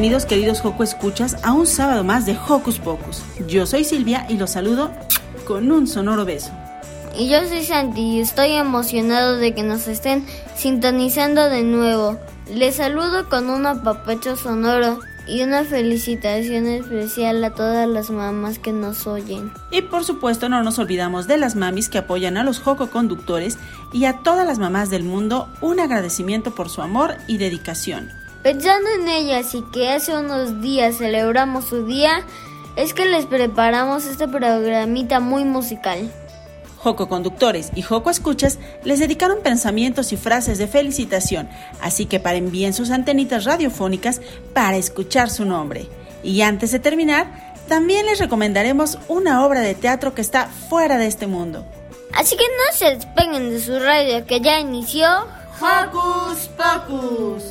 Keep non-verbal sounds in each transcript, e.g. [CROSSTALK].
Bienvenidos queridos Joco Escuchas a un sábado más de Hocus Pocus. Yo soy Silvia y los saludo con un sonoro beso. Y yo soy Santi y estoy emocionado de que nos estén sintonizando de nuevo. Les saludo con un apapacho sonoro y una felicitación especial a todas las mamás que nos oyen. Y por supuesto no nos olvidamos de las mamis que apoyan a los Joco Conductores y a todas las mamás del mundo un agradecimiento por su amor y dedicación. Pensando en ellas y que hace unos días celebramos su día, es que les preparamos este programita muy musical. Joco Conductores y Joco Escuchas les dedicaron pensamientos y frases de felicitación, así que paren bien sus antenitas radiofónicas para escuchar su nombre. Y antes de terminar, también les recomendaremos una obra de teatro que está fuera de este mundo. Así que no se despeguen de su radio que ya inició Hocus Pocus.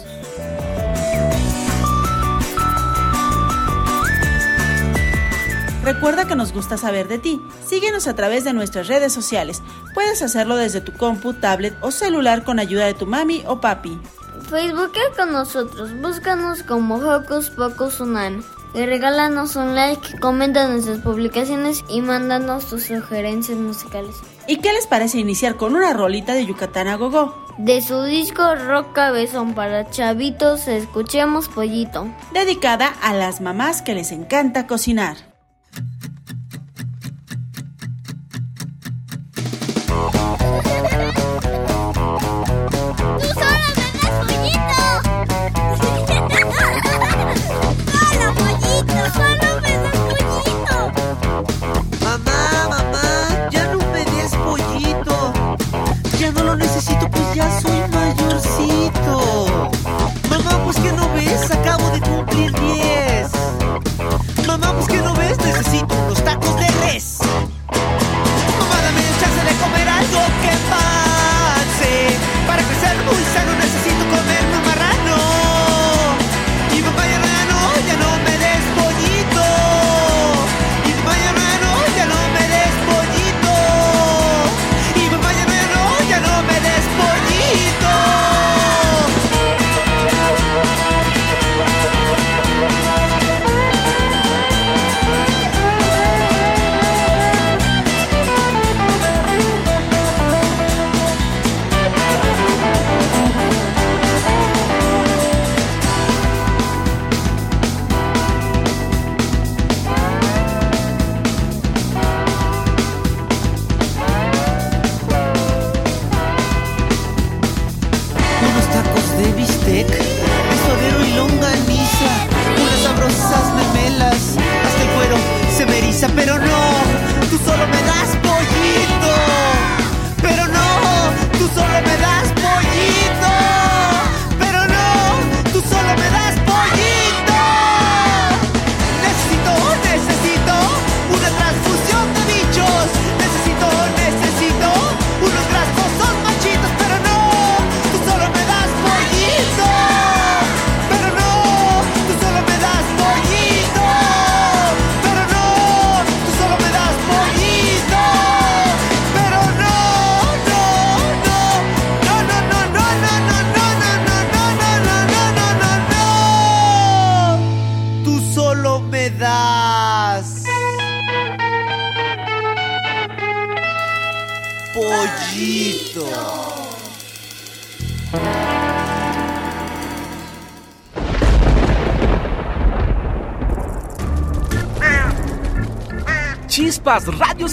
Recuerda que nos gusta saber de ti. Síguenos a través de nuestras redes sociales. Puedes hacerlo desde tu compu, tablet o celular con ayuda de tu mami o papi. Facebookea con nosotros, búscanos como Hocus Pocus Unam. Y regálanos un like, comenta nuestras publicaciones y mándanos tus sugerencias musicales. ¿Y qué les parece iniciar con una rolita de Yucatán a Gogo? De su disco Rock Cabezón para chavitos, escuchemos Pollito. Dedicada a las mamás que les encanta cocinar. Ya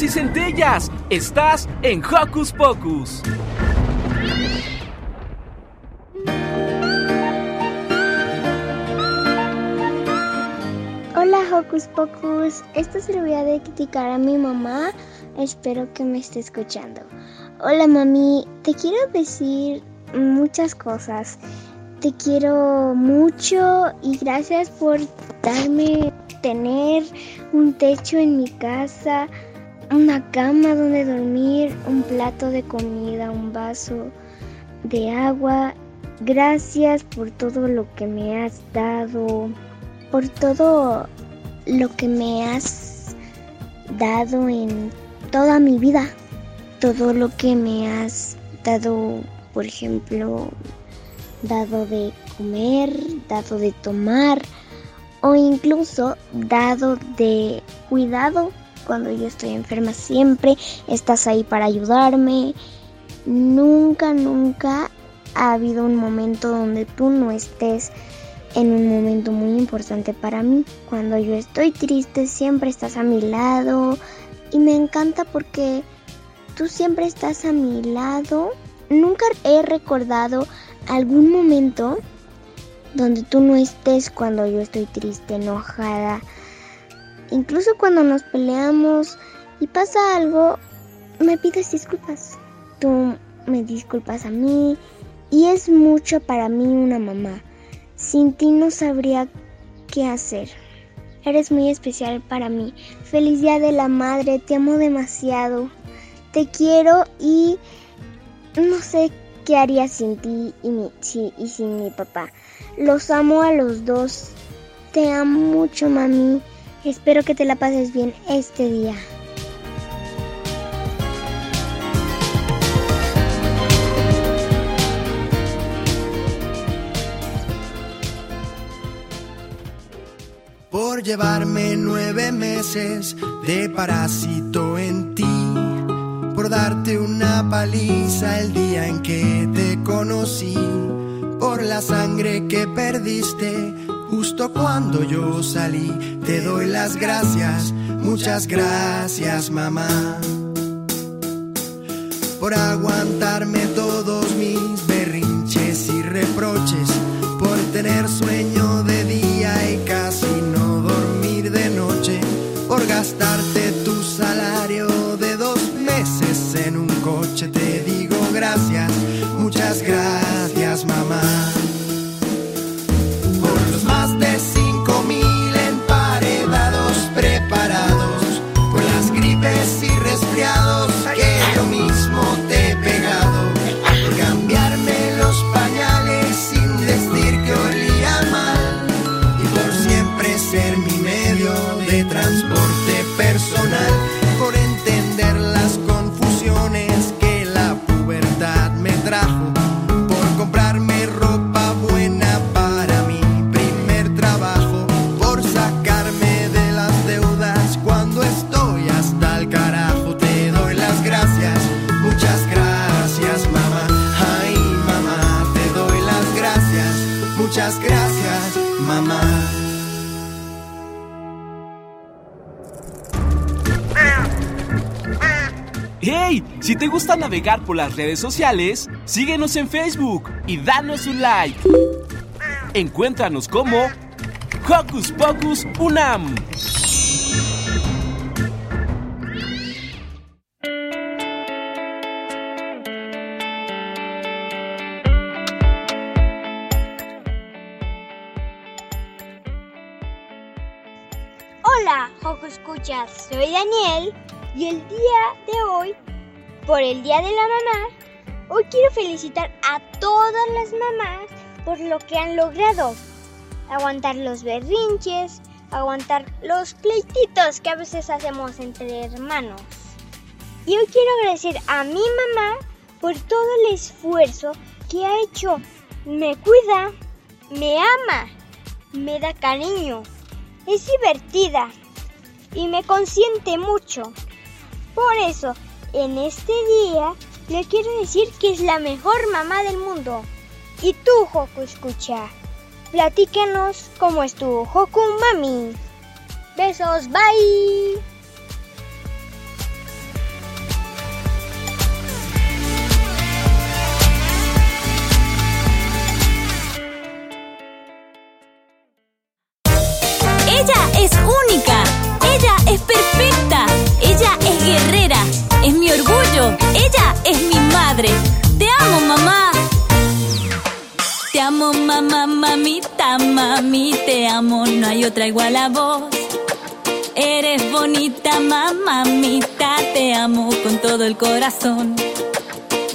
Y centellas. Estás en Hocus Pocus. Hola Hocus Pocus, esto se lo voy a dedicar a mi mamá, espero que me esté escuchando. Hola mami, te quiero decir muchas cosas. Te quiero mucho y gracias por darme tener un techo en mi casa, una cama donde dormir, un plato de comida, un vaso de agua. Gracias por todo lo que me has dado, por todo lo que me has dado en toda mi vida, todo lo que me has dado, por ejemplo, dado de comer, dado de tomar o incluso dado de cuidado cuando yo estoy enferma. Siempre estás ahí para ayudarme. Nunca, nunca ha habido un momento donde tú no estés en un momento muy importante para mí. Cuando yo estoy triste, siempre estás a mi lado y me encanta porque tú siempre estás a mi lado. Nunca he recordado algún momento donde tú no estés cuando yo estoy triste, enojada. Incluso cuando nos peleamos y pasa algo, me pides disculpas. Tú me disculpas a mí y es mucho para mí una mamá. Sin ti no sabría qué hacer. Eres muy especial para mí. Feliz Día de la Madre, te amo demasiado. Te quiero y no sé qué haría sin ti y, sin mi papá. Los amo a los dos. Te amo mucho, mami. Espero que te la pases bien este día. por llevarme nueve meses de parásito en ti, por darte una paliza el día en que te conocí, por la sangre que perdiste justo cuando yo salí. Te doy las gracias, muchas gracias mamá, por aguantarme todos mis berrinches y reproches, por tener sueño ¡Hey! Si te gusta navegar por las redes sociales, síguenos en Facebook y danos un like. Encuéntranos como Hocus Pocus Unam. Hola, Joco Escuchas, soy Daniel y el día de hoy, por el Día de la Mamá, hoy quiero felicitar a todas las mamás por lo que han logrado. Aguantar los berrinches, aguantar los pleititos que a veces hacemos entre hermanos. Y hoy quiero agradecer a mi mamá por todo el esfuerzo que ha hecho. Me cuida, me ama, me da cariño es divertida y me consiente mucho. Por eso, en este día le quiero decir que es la mejor mamá del mundo. Y tú, Joku, escucha. Platícanos cómo estuvo Joku Mami. Besos, bye. Te amo, mamá. Te amo, mamá, mamita, mami, te amo, no hay otra igual a vos. Eres bonita, mamita, te amo con todo el corazón.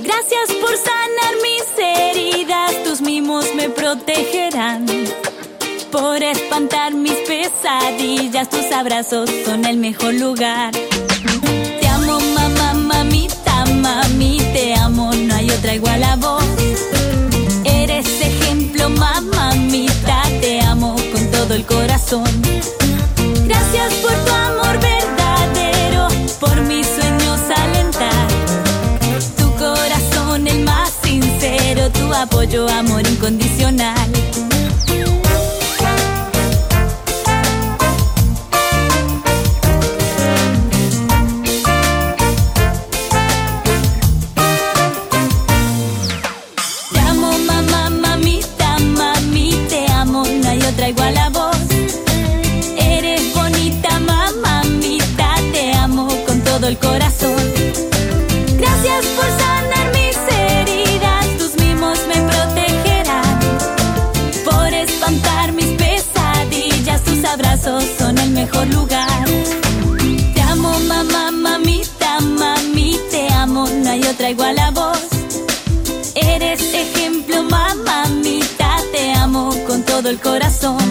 Gracias por sanar mis heridas, tus mimos me protegerán. Por espantar mis pesadillas, tus abrazos son el mejor lugar. Igual a vos. Eres ejemplo, mamita, te amo con todo el corazón. Gracias por tu amor verdadero, por mis sueños alentar. Tu corazón el más sincero, tu apoyo, amor incondicional. El corazón.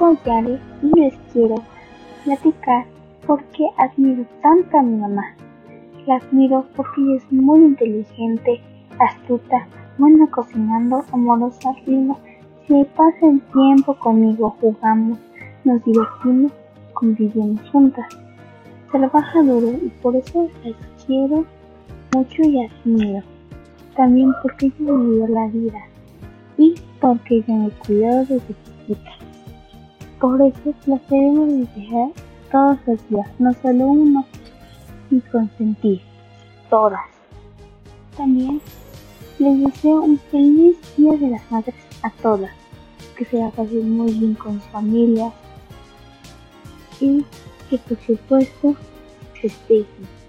Y les quiero platicar porque admiro tanto a mi mamá. La admiro porque ella es muy inteligente, astuta, buena cocinando, amorosa, linda. Se pasa el tiempo conmigo, jugamos, nos divertimos, convivimos juntas. Trabaja duro y por eso la quiero mucho y admiro. También porque ella me la vida y porque ella me cuidó desde chiquita. Por eso debemos de dejar todos los días, no solo uno, y consentir todas. También les deseo un feliz Día de las Madres a todas, que se la pasen muy bien con sus familias y que por supuesto festejen.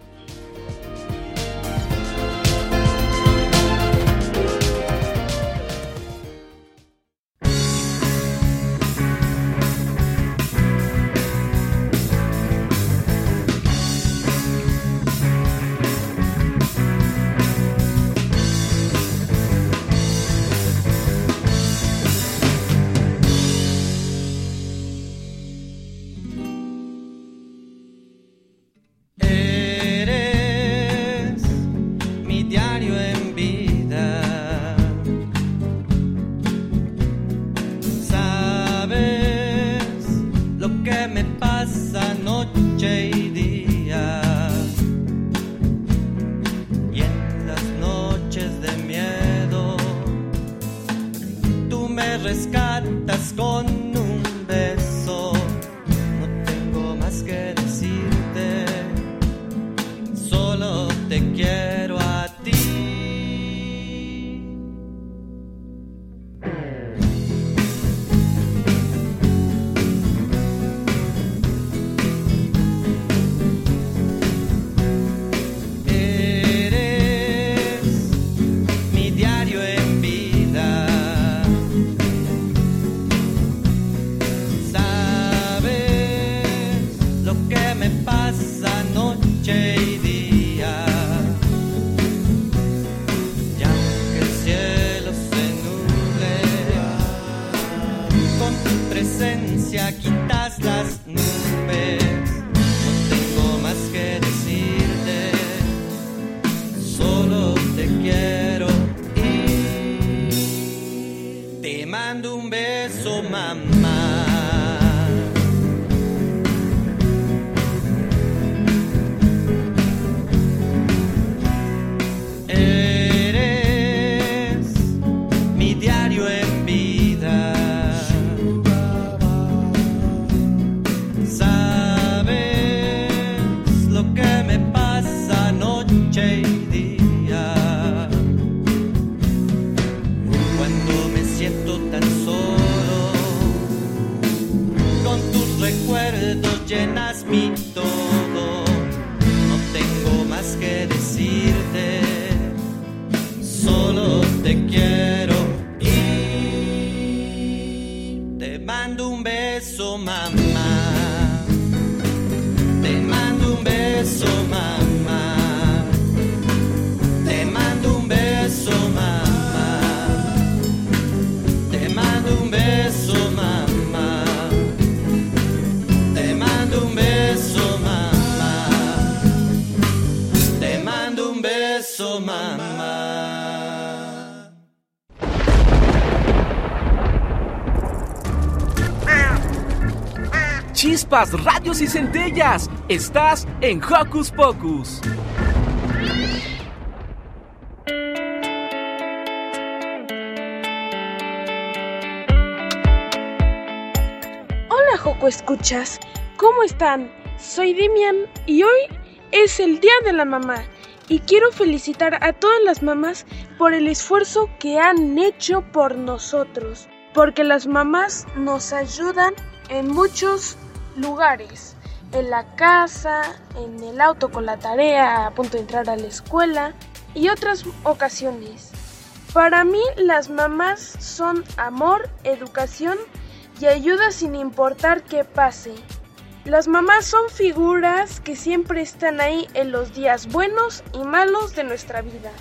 Chispas, radios y centellas. Estás en Hocus Pocus. Hola Joco Escuchas, ¿cómo están? Soy Demian y hoy es el Día de la Mamá y quiero felicitar a todas las mamás por el esfuerzo que han hecho por nosotros, porque las mamás nos ayudan en muchos lugares, en la casa, en el auto con la tarea a punto de entrar a la escuela y otras ocasiones. Para mí las mamás son amor, educación y ayuda sin importar qué pase. Las mamás son figuras que siempre están ahí en los días buenos y malos de nuestra vida.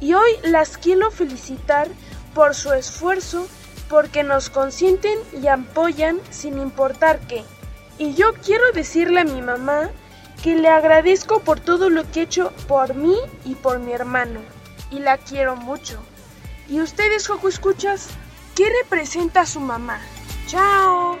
Y hoy las quiero felicitar por su esfuerzo, porque nos consienten y apoyan sin importar qué. Y yo quiero decirle a mi mamá que le agradezco por todo lo que ha hecho por mí y por mi hermano. Y la quiero mucho. ¿Y ustedes, Joco Escuchas? ¿Qué representa a su mamá? ¡Chao!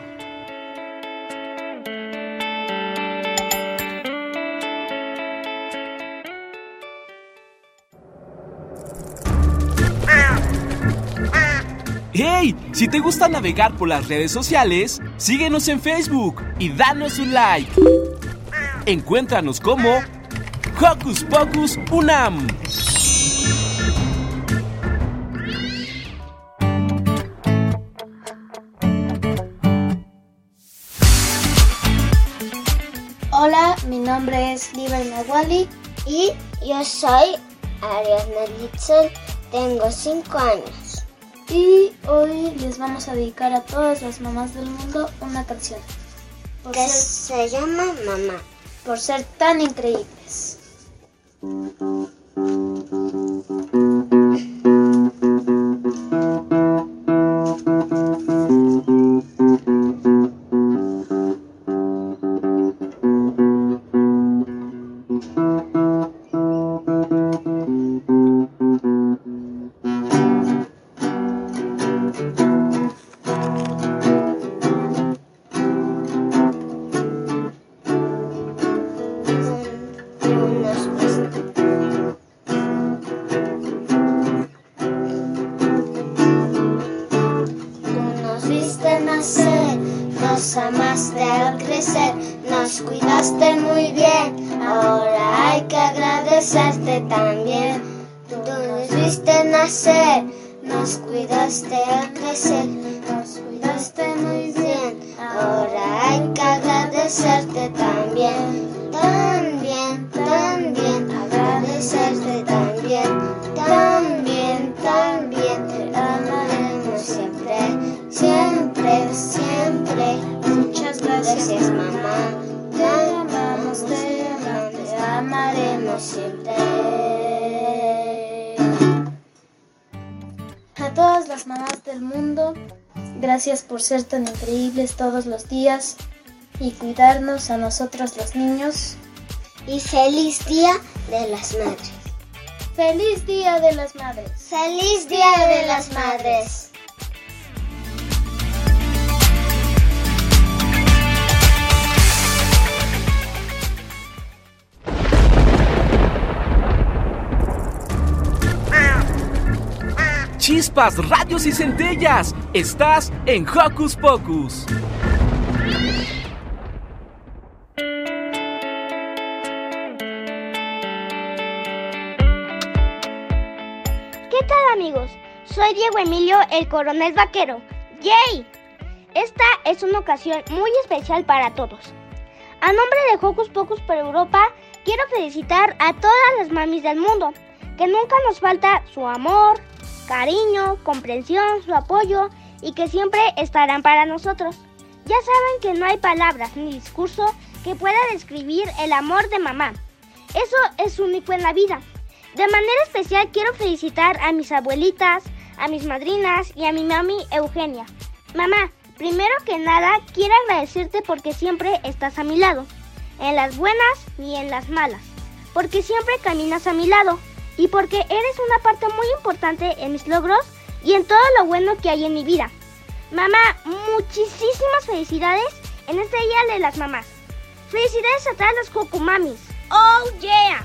¡Hey! Si te gusta navegar por las redes sociales, síguenos en Facebook y danos un like. Encuéntranos como Hocus Pocus Unam. Hola, mi nombre es Liber Nahuali y yo soy Ariadna Litzel, tengo 5 años. Y hoy les vamos a dedicar a todas las mamás del mundo una canción. que se llama Mamá. Por ser tan increíbles. Nos amaste al crecer, nos cuidaste muy bien. Ahora hay que agradecerte también. Tú nos viste nacer, nos cuidaste al crecer, nos cuidaste muy bien. Ahora hay que agradecerte también. También, también, agradecerte también. También, también, te amaremos siempre, siempre, siempre. Gracias, mamá. Te amamos, te amamos, te amaremos siempre. A todas las mamás del mundo, Gracias por ser tan increíbles todos los días y cuidarnos a nosotros los niños. Y feliz Día de las Madres. ¡Feliz Día de las Madres! ¡Feliz Día de las Madres! Chispas, radios y centellas. Estás en Hocus Pocus. ¿Qué tal amigos? Soy Diego Emilio, el coronel vaquero. ¡Yay! Esta es una ocasión muy especial para todos. A nombre de Hocus Pocus por Europa, quiero felicitar a todas las mamis del mundo, que nunca nos falta su amor, cariño, comprensión, su apoyo y que siempre estarán para nosotros. Ya saben que no hay palabras ni discurso que pueda describir el amor de mamá. Eso es único en la vida. De manera especial quiero felicitar a mis abuelitas, a mis madrinas y a mi mami Eugenia. Mamá, primero que nada quiero agradecerte porque siempre estás a mi lado, en las buenas y en las malas, porque siempre caminas a mi lado y porque eres una parte muy importante en mis logros y en todo lo bueno que hay en mi vida. Mamá, muchísimas felicidades en este Día de las Mamás. Felicidades a todas las Cocumamis. ¡Oh, yeah!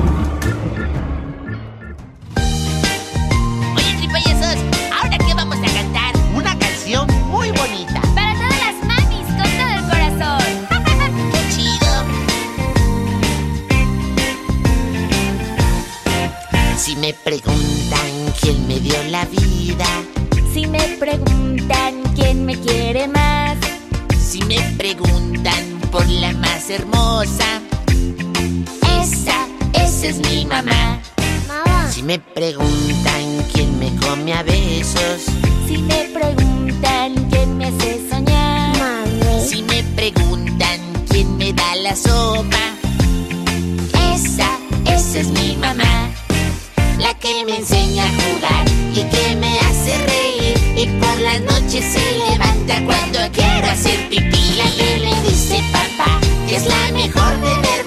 Preguntan quién me dio la vida, Si me preguntan quién me quiere más, si me preguntan por la más hermosa, esa, esa es mi mamá. Si me preguntan quién me come a besos, si me preguntan quién me hace soñar, si me preguntan quién me da la sopa, esa, esa es mi mamá. La que me enseña a jugar y que me hace reír y por las noches se levanta cuando quiero hacer pipí. La que le dice papá es la mejor de verdad.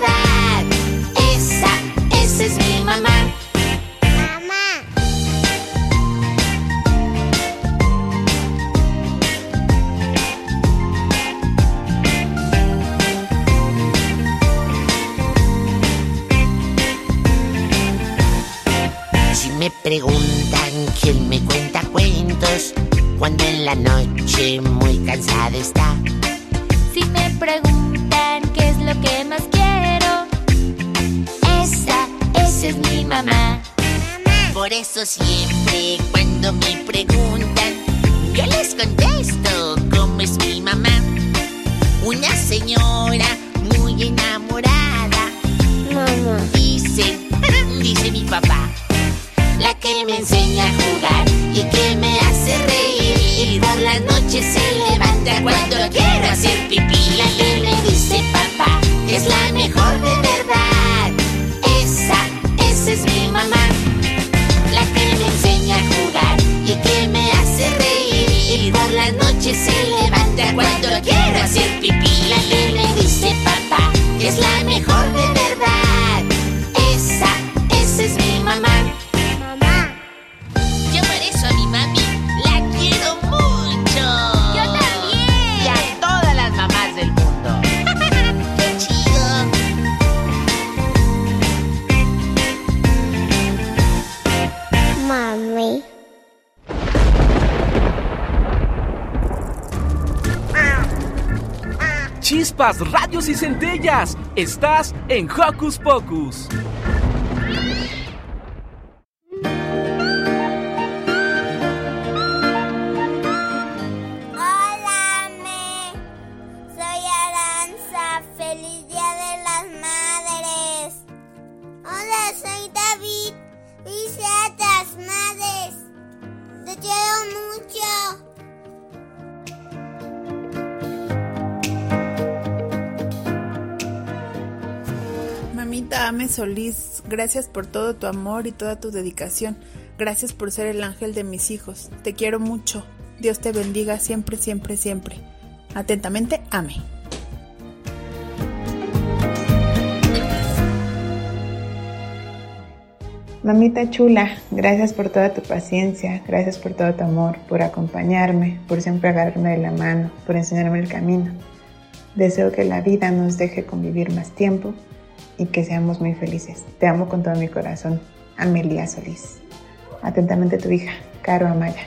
Me preguntan quién me cuenta cuentos cuando en la noche muy cansada está. si me preguntan qué es lo que más quiero, Esa, esa es mi mamá. Por eso siempre cuando me preguntan, yo les contesto cómo es mi mamá. Una señora muy enamorada. Dice, dice mi papá. La que me enseña a jugar y que me hace reír. Por las noches se levanta cuando quiero hacer pipí. La que me dice papá es la mejor de Chispas, radios y centellas. Estás en Hocus Pocus. Gracias por todo tu amor y toda tu dedicación. Gracias por ser el ángel de mis hijos. Te quiero mucho. Dios te bendiga siempre, siempre, siempre. Atentamente, Ame. Mamita chula, gracias por toda tu paciencia, gracias por todo tu amor, por acompañarme, por siempre agarrarme de la mano, por enseñarme el camino. Deseo que la vida nos deje convivir más tiempo y que seamos muy felices. Te amo con todo mi corazón, Amelia Solís. Atentamente tu hija, Caro Amaya.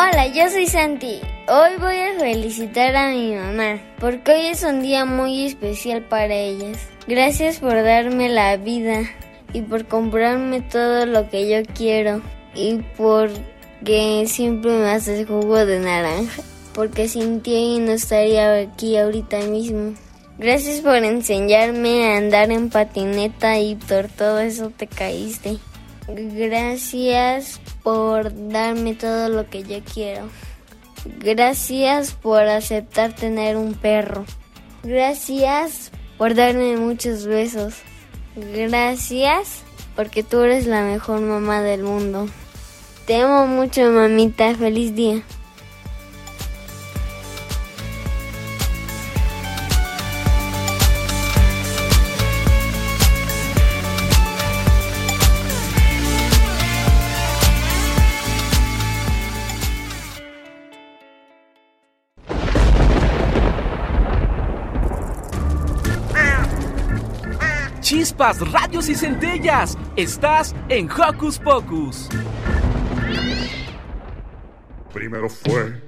Hola, yo soy Santi. Hoy voy a felicitar a mi mamá, porque hoy es un día muy especial para ellas. Gracias por darme la vida y por comprarme todo lo que yo quiero y porque siempre me haces jugo de naranja, porque sin ti no estaría aquí ahorita mismo. Gracias por enseñarme a andar en patineta y por todo eso te caíste. Gracias por darme todo lo que yo quiero. Gracias por aceptar tener un perro. Gracias por darme muchos besos. Gracias porque tú eres la mejor mamá del mundo. Te amo mucho, mamita. Feliz día. Chispas, radios y centellas. Estás en Hocus Pocus. Primero fue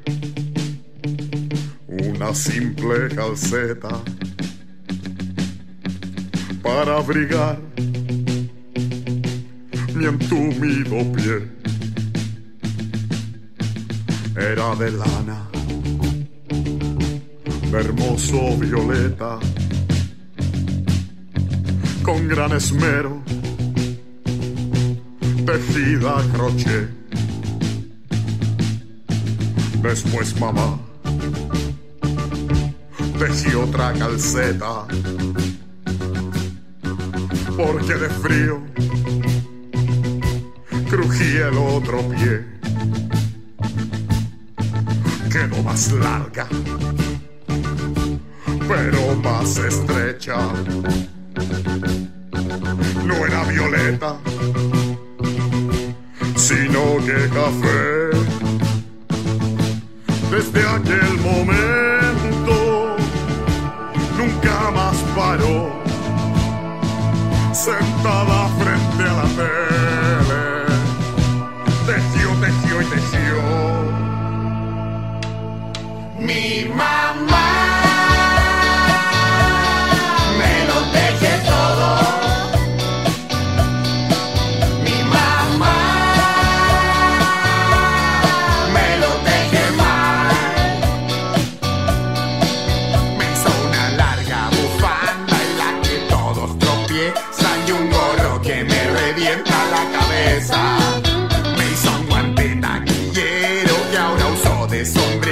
una simple calceta para abrigar mi entumido pie. Era de lana, de hermoso violeta, con gran esmero, tejida a crochet. Después mamá tejí otra calceta porque de frío crujía el otro pie. Quedó más larga, pero más estrecha. No era violeta, sino que café. Desde aquel momento nunca más paró, sentada frente a la tele, tejió, tejió y tejió. Mi mamá uso de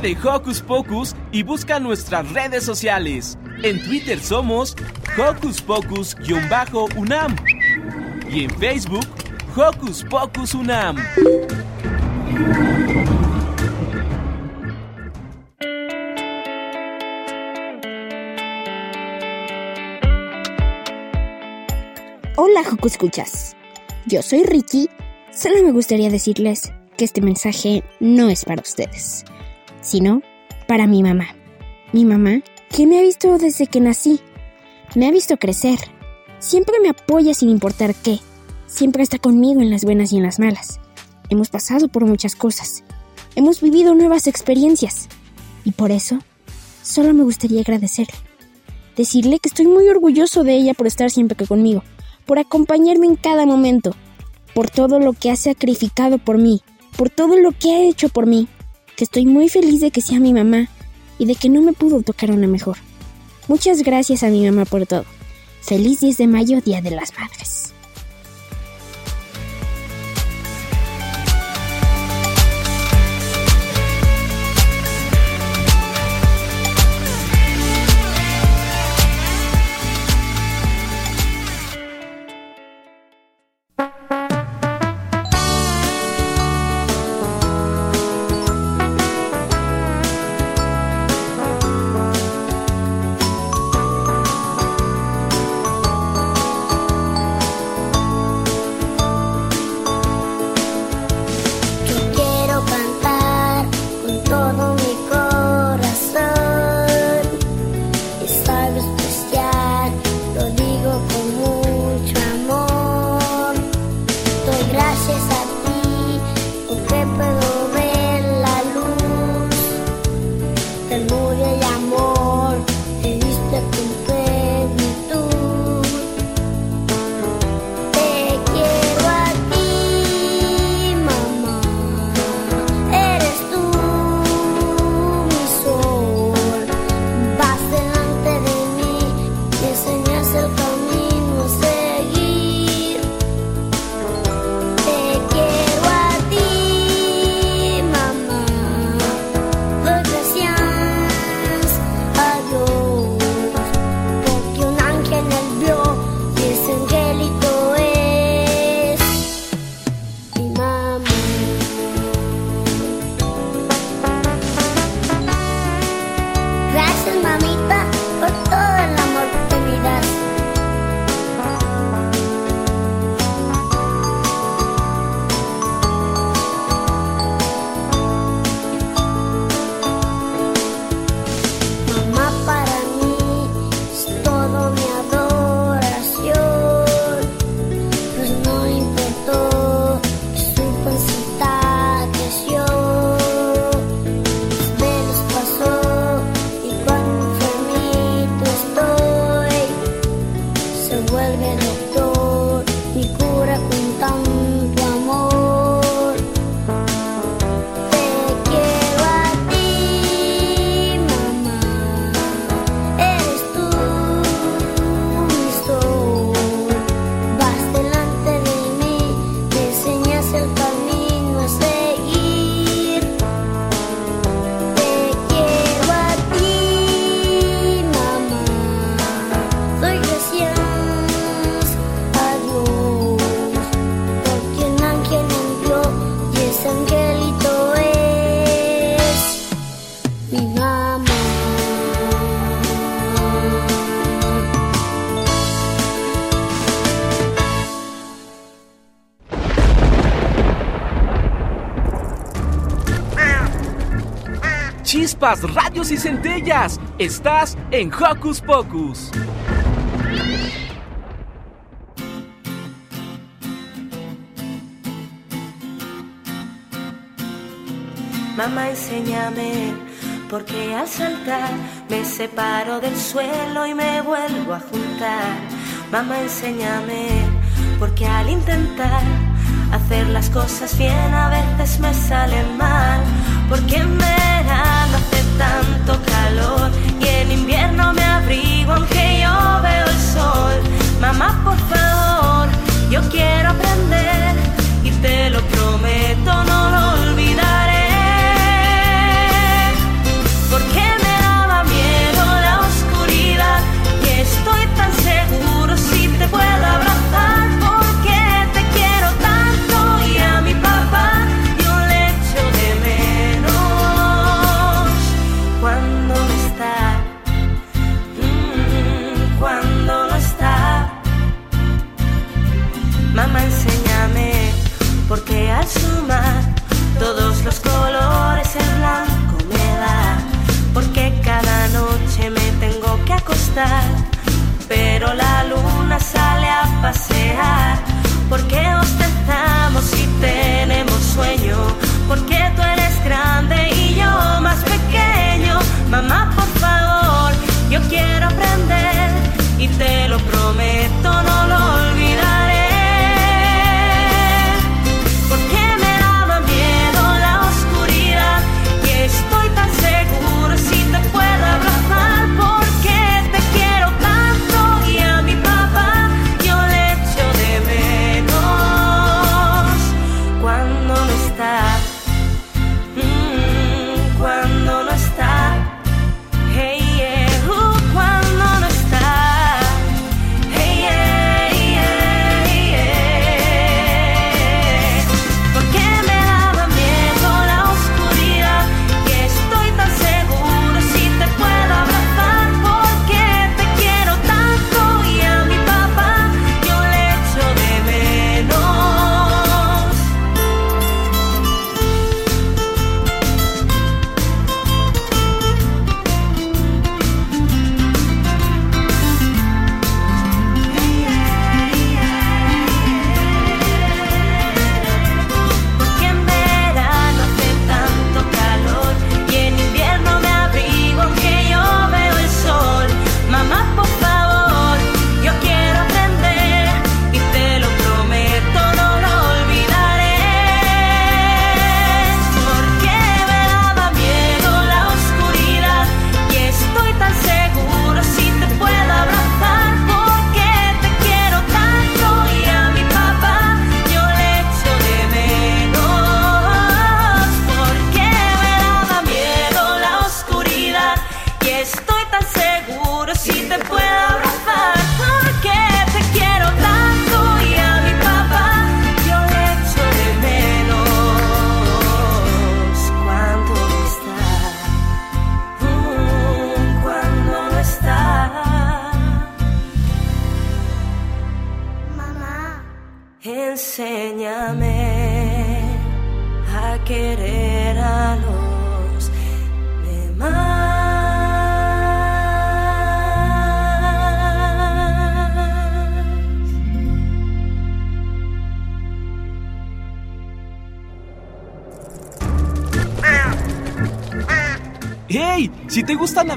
de Hocus Pocus y busca nuestras redes sociales. En Twitter somos Hocus Pocus-UNAM y en Facebook Hocus Pocus UNAM. Hola, Joco Escuchas. Yo soy Ricky. Solo me gustaría decirles que este mensaje no es para ustedes, sino para mi mamá. Mi mamá, que me ha visto desde que nací. Me ha visto crecer. Siempre me apoya sin importar qué. Siempre está conmigo en las buenas y en las malas. Hemos pasado por muchas cosas. Hemos vivido nuevas experiencias. Y por eso, solo me gustaría agradecerle. Decirle que estoy muy orgulloso de ella por estar siempre conmigo por acompañarme en cada momento, por todo lo que ha sacrificado por mí, por todo lo que ha hecho por mí, que estoy muy feliz de que sea mi mamá y de que no me pudo tocar una mejor. Muchas gracias a mi mamá por todo. Feliz 10 de mayo, Día de las Madres. Chispas, rayos y centellas. Estás en Hocus Pocus. Mamá, enséñame, porque al saltar me separo del suelo y me vuelvo a juntar. Mamá, enséñame, porque al intentar hacer las cosas bien a veces me salen mal. Porque en verano tanto calor y en invierno me abrigo aunque yo veo el sol. Mamá, por favor, yo quiero aprender y te lo prometo,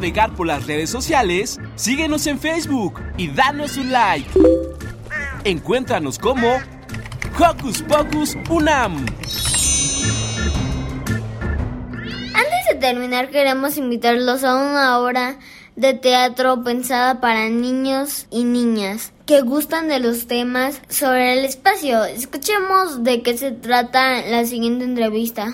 navegar por las redes sociales, síguenos en Facebook y danos un like. Encuéntranos como Hocus Pocus Unam. Antes de terminar, queremos invitarlos a una obra de teatro pensada para niños y niñas que gustan de los temas sobre el espacio. Escuchemos de qué se trata la siguiente entrevista.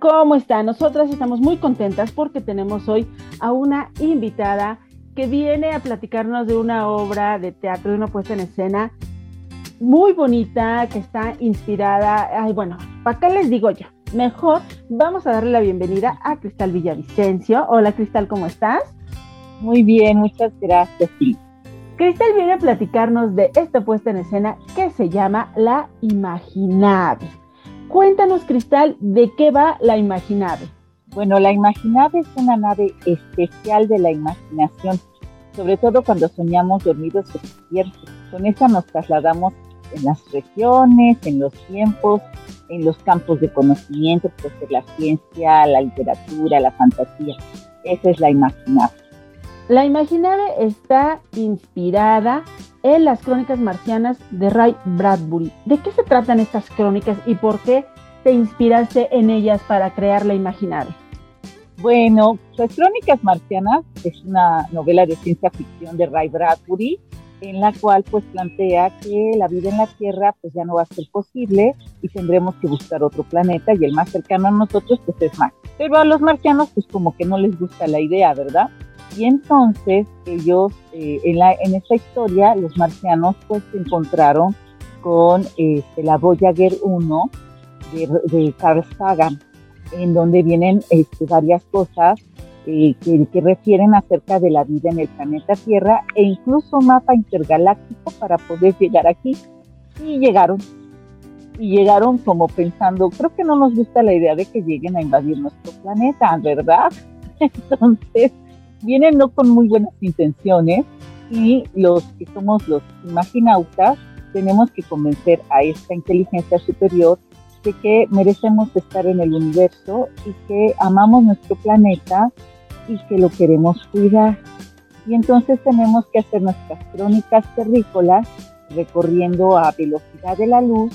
¿cómo están? Nosotras estamos muy contentas porque tenemos hoy a una invitada que viene a platicarnos de una obra de teatro, de una puesta en escena muy bonita, que está inspirada. Ay, bueno, ¿para qué les digo yo? Mejor vamos a darle la bienvenida a Cristal Villavicencio. Hola Cristal, ¿cómo estás? Muy bien, muchas gracias. Sí. Cristal viene a platicarnos de esta puesta en escena que se llama La Imaginable. Cuéntanos, Cristal, de qué va La Imaginable. Bueno, la Imaginable es una nave especial de la imaginación, sobre todo cuando soñamos dormidos o despiertos. Con esa nos trasladamos en las regiones, en los tiempos, en los campos de conocimiento, puede ser la ciencia, la literatura, la fantasía. Esa es la Imaginable. La Imaginable está inspirada en las crónicas marcianas de Ray Bradbury. ¿De qué se tratan estas crónicas y por qué te inspiraste en ellas para crear La Imaginable? Bueno, pues Crónicas Marcianas es una novela de ciencia ficción de Ray Bradbury en la cual pues plantea que la vida en la Tierra pues ya no va a ser posible y tendremos que buscar otro planeta y el más cercano a nosotros pues es Marte. Pero a los marcianos pues como que no les gusta la idea, ¿verdad? Y entonces ellos, eh, en, la, en esta historia, los marcianos pues se encontraron con este, la Voyager 1 de, de Carl Sagan, en donde vienen este, varias cosas eh, que, que, refieren acerca de la vida en el planeta Tierra e incluso mapa intergaláctico para poder llegar aquí. Y llegaron. Y llegaron como pensando, creo que no nos gusta la idea de que lleguen a invadir nuestro planeta, ¿verdad? [LAUGHS] Entonces, vienen no con muy buenas intenciones y los que somos los imaginautas tenemos que convencer a esta inteligencia superior de que merecemos estar en el universo y que amamos nuestro planeta y que lo queremos cuidar. Y entonces tenemos que hacer nuestras crónicas terrícolas recorriendo a velocidad de la luz,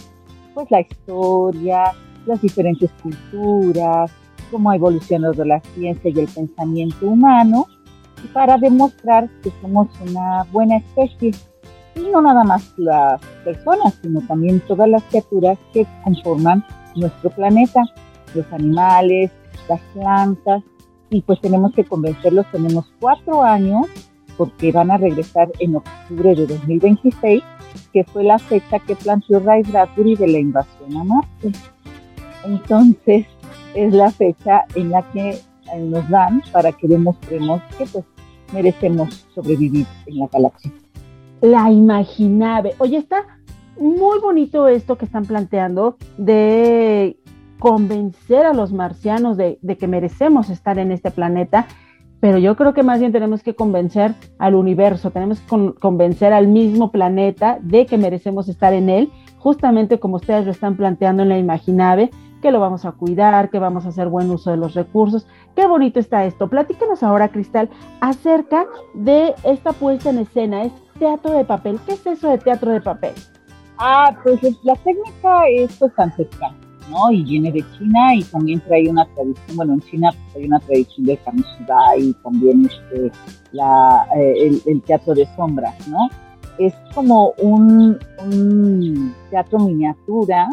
pues la historia, las diferentes culturas, cómo ha evolucionado la ciencia y el pensamiento humano, para demostrar que somos una buena especie. Y no nada más las personas, sino también todas las criaturas que conforman nuestro planeta, los animales, las plantas, y pues tenemos que convencerlos, tenemos cuatro años, porque van a regresar en octubre de 2026, que fue la fecha que planteó Ray Bradbury de la invasión a Marte. Entonces, es la fecha en la que eh, nos dan para que demostremos que pues merecemos sobrevivir en la galaxia la imaginave. Oye, está muy bonito esto que están planteando de convencer a los marcianos de, que merecemos estar en este planeta, pero yo creo que más bien tenemos que convencer al universo, tenemos que convencer al mismo planeta de que merecemos estar en él, justamente como ustedes lo están planteando en la imaginave, que lo vamos a cuidar, que vamos a hacer buen uso de los recursos. Qué bonito está esto. Platícanos ahora, Cristal, acerca de esta puesta en escena, teatro de papel. ¿Qué es eso de teatro de papel? Ah, pues la técnica es pues ancestral, ¿no? Y viene de China y también trae una tradición, bueno, en China hay una tradición de Kamishibai y también este, la, eh, el, teatro de sombras, ¿no? Es como un teatro miniatura,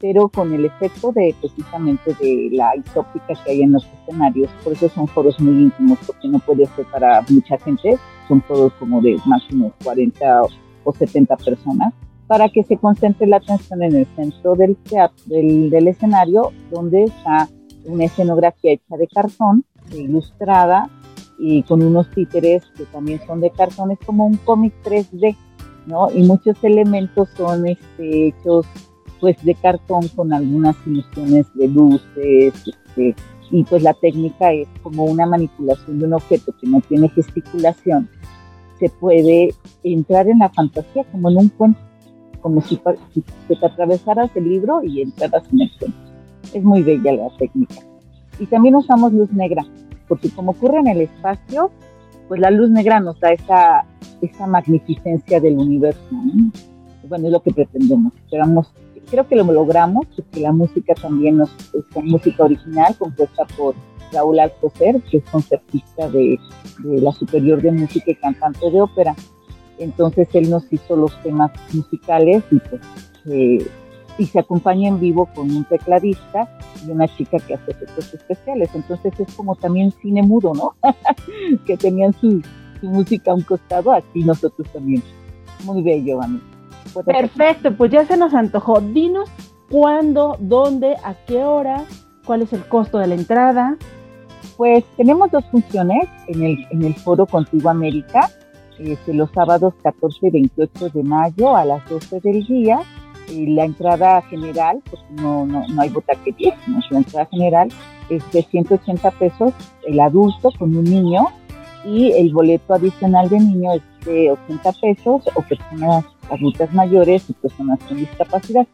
pero con el efecto de precisamente de la isóptica que hay en los escenarios. Por eso son foros muy íntimos, porque no puede ser para mucha gente, son todos como de máximo 40 o 70 personas, para que se concentre la atención en el centro del, teatro, del, escenario, donde está una escenografía hecha de cartón, ilustrada, y con unos títeres que también son de cartón, es como un cómic 3D, ¿no? Y muchos elementos son este, hechos pues de cartón con algunas ilusiones de luces, este, y pues la técnica es como una manipulación de un objeto que no tiene gesticulación, se puede entrar en la fantasía como en un cuento, como si, te atravesaras el libro y entraras en el cuento. Es muy bella la técnica. Y también usamos luz negra, porque como ocurre en el espacio, pues la luz negra nos da esa, esa magnificencia del universo. Bueno, es lo que pretendemos. Esperamos, creo que lo logramos, porque la música también nos, es música original compuesta por Raúl Alcocer, que es concertista de, la Superior de Música y cantante de ópera. Entonces él nos hizo los temas musicales y pues eh, y se acompaña en vivo con un tecladista y una chica que hace efectos especiales. Entonces es como también cine mudo, ¿no? [LAUGHS] que tenían su, música a un costado, así nosotros también. Muy bello, Vani. Perfecto, pues ya se nos antojó. Dinos cuándo, dónde, a qué hora, cuál es el costo de la entrada. Pues tenemos dos funciones en el, en el Foro Contigo América, este, los sábados 14 y 28 de mayo a las 12 del día. Y la entrada general, pues no, no, no hay botaquería, no, la entrada general es de 180 pesos el adulto con un niño y el boleto adicional de niño es de 80 pesos o personas adultas mayores y personas con discapacidad.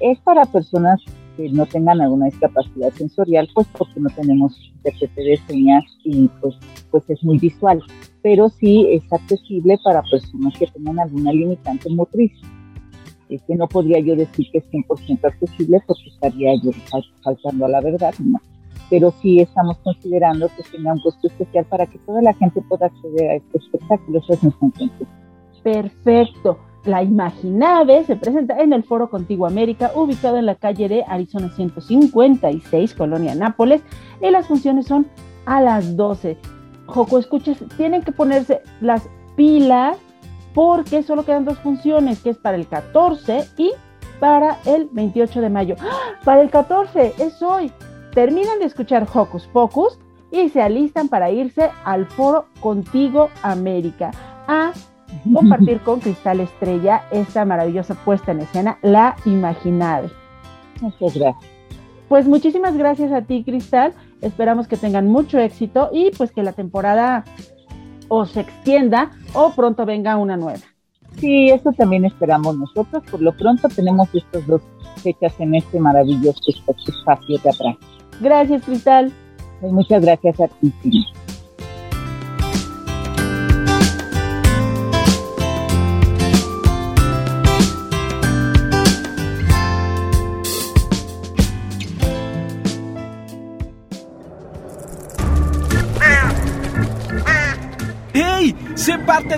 Es para personas que no tengan alguna discapacidad sensorial, pues porque no tenemos intérprete de señas y pues, pues es muy visual, pero sí es accesible para personas que tengan alguna limitante motriz. que este, no podría yo decir que es 100% accesible porque estaría yo faltando a la verdad, ¿no? pero sí estamos considerando que tenga un costo especial para que toda la gente pueda acceder a este espectáculo. Eso es nuestro Perfecto. La Imaginave se presenta en el Foro Contigo América, ubicado en la calle de Arizona 156, Colonia Nápoles, y las funciones son a las 12. Joco, escuches, tienen que ponerse las pilas porque solo quedan dos funciones, que es para el 14 y para el 28 de mayo. ¡Ah! Para el 14, es hoy. Terminan de escuchar Hocus Pocus y se alistan para irse al foro Contigo América a compartir con Cristal Estrella esta maravillosa puesta en escena, La Imaginable. Muchas gracias. Pues muchísimas gracias a ti, Cristal. Esperamos que tengan mucho éxito y pues que la temporada o se extienda o pronto venga una nueva. Sí, eso también esperamos nosotros. Por lo pronto tenemos estas dos fechas en este maravilloso espacio teatral. Gracias, Cristal. Pues muchas gracias a ti.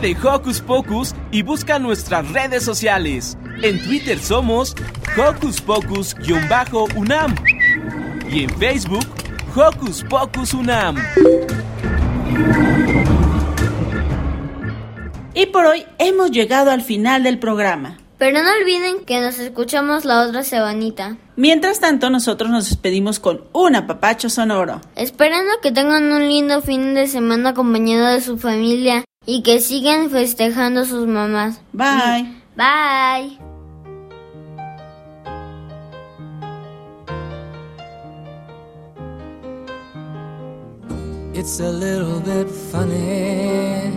De Hocus Pocus y busca nuestras redes sociales. En Twitter somos Hocus Pocus-UNAM y en Facebook Hocus Pocus UNAM. Y por hoy hemos llegado al final del programa. Pero no olviden que nos escuchamos la otra semanita. Mientras tanto, nosotros nos despedimos con un apapacho sonoro. Esperando que tengan un lindo fin de semana acompañado de su familia y que sigan festejando sus mamás. Bye. Bye. It's a little bit funny,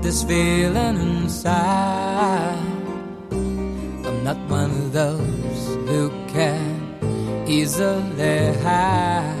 this feeling inside. I'm not one of those who can easily hide.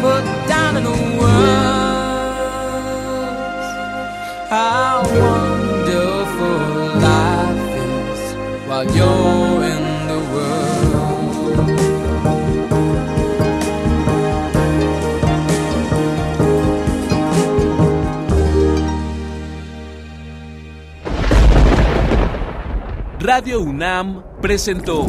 put down while you're in the world. Radio UNAM presentó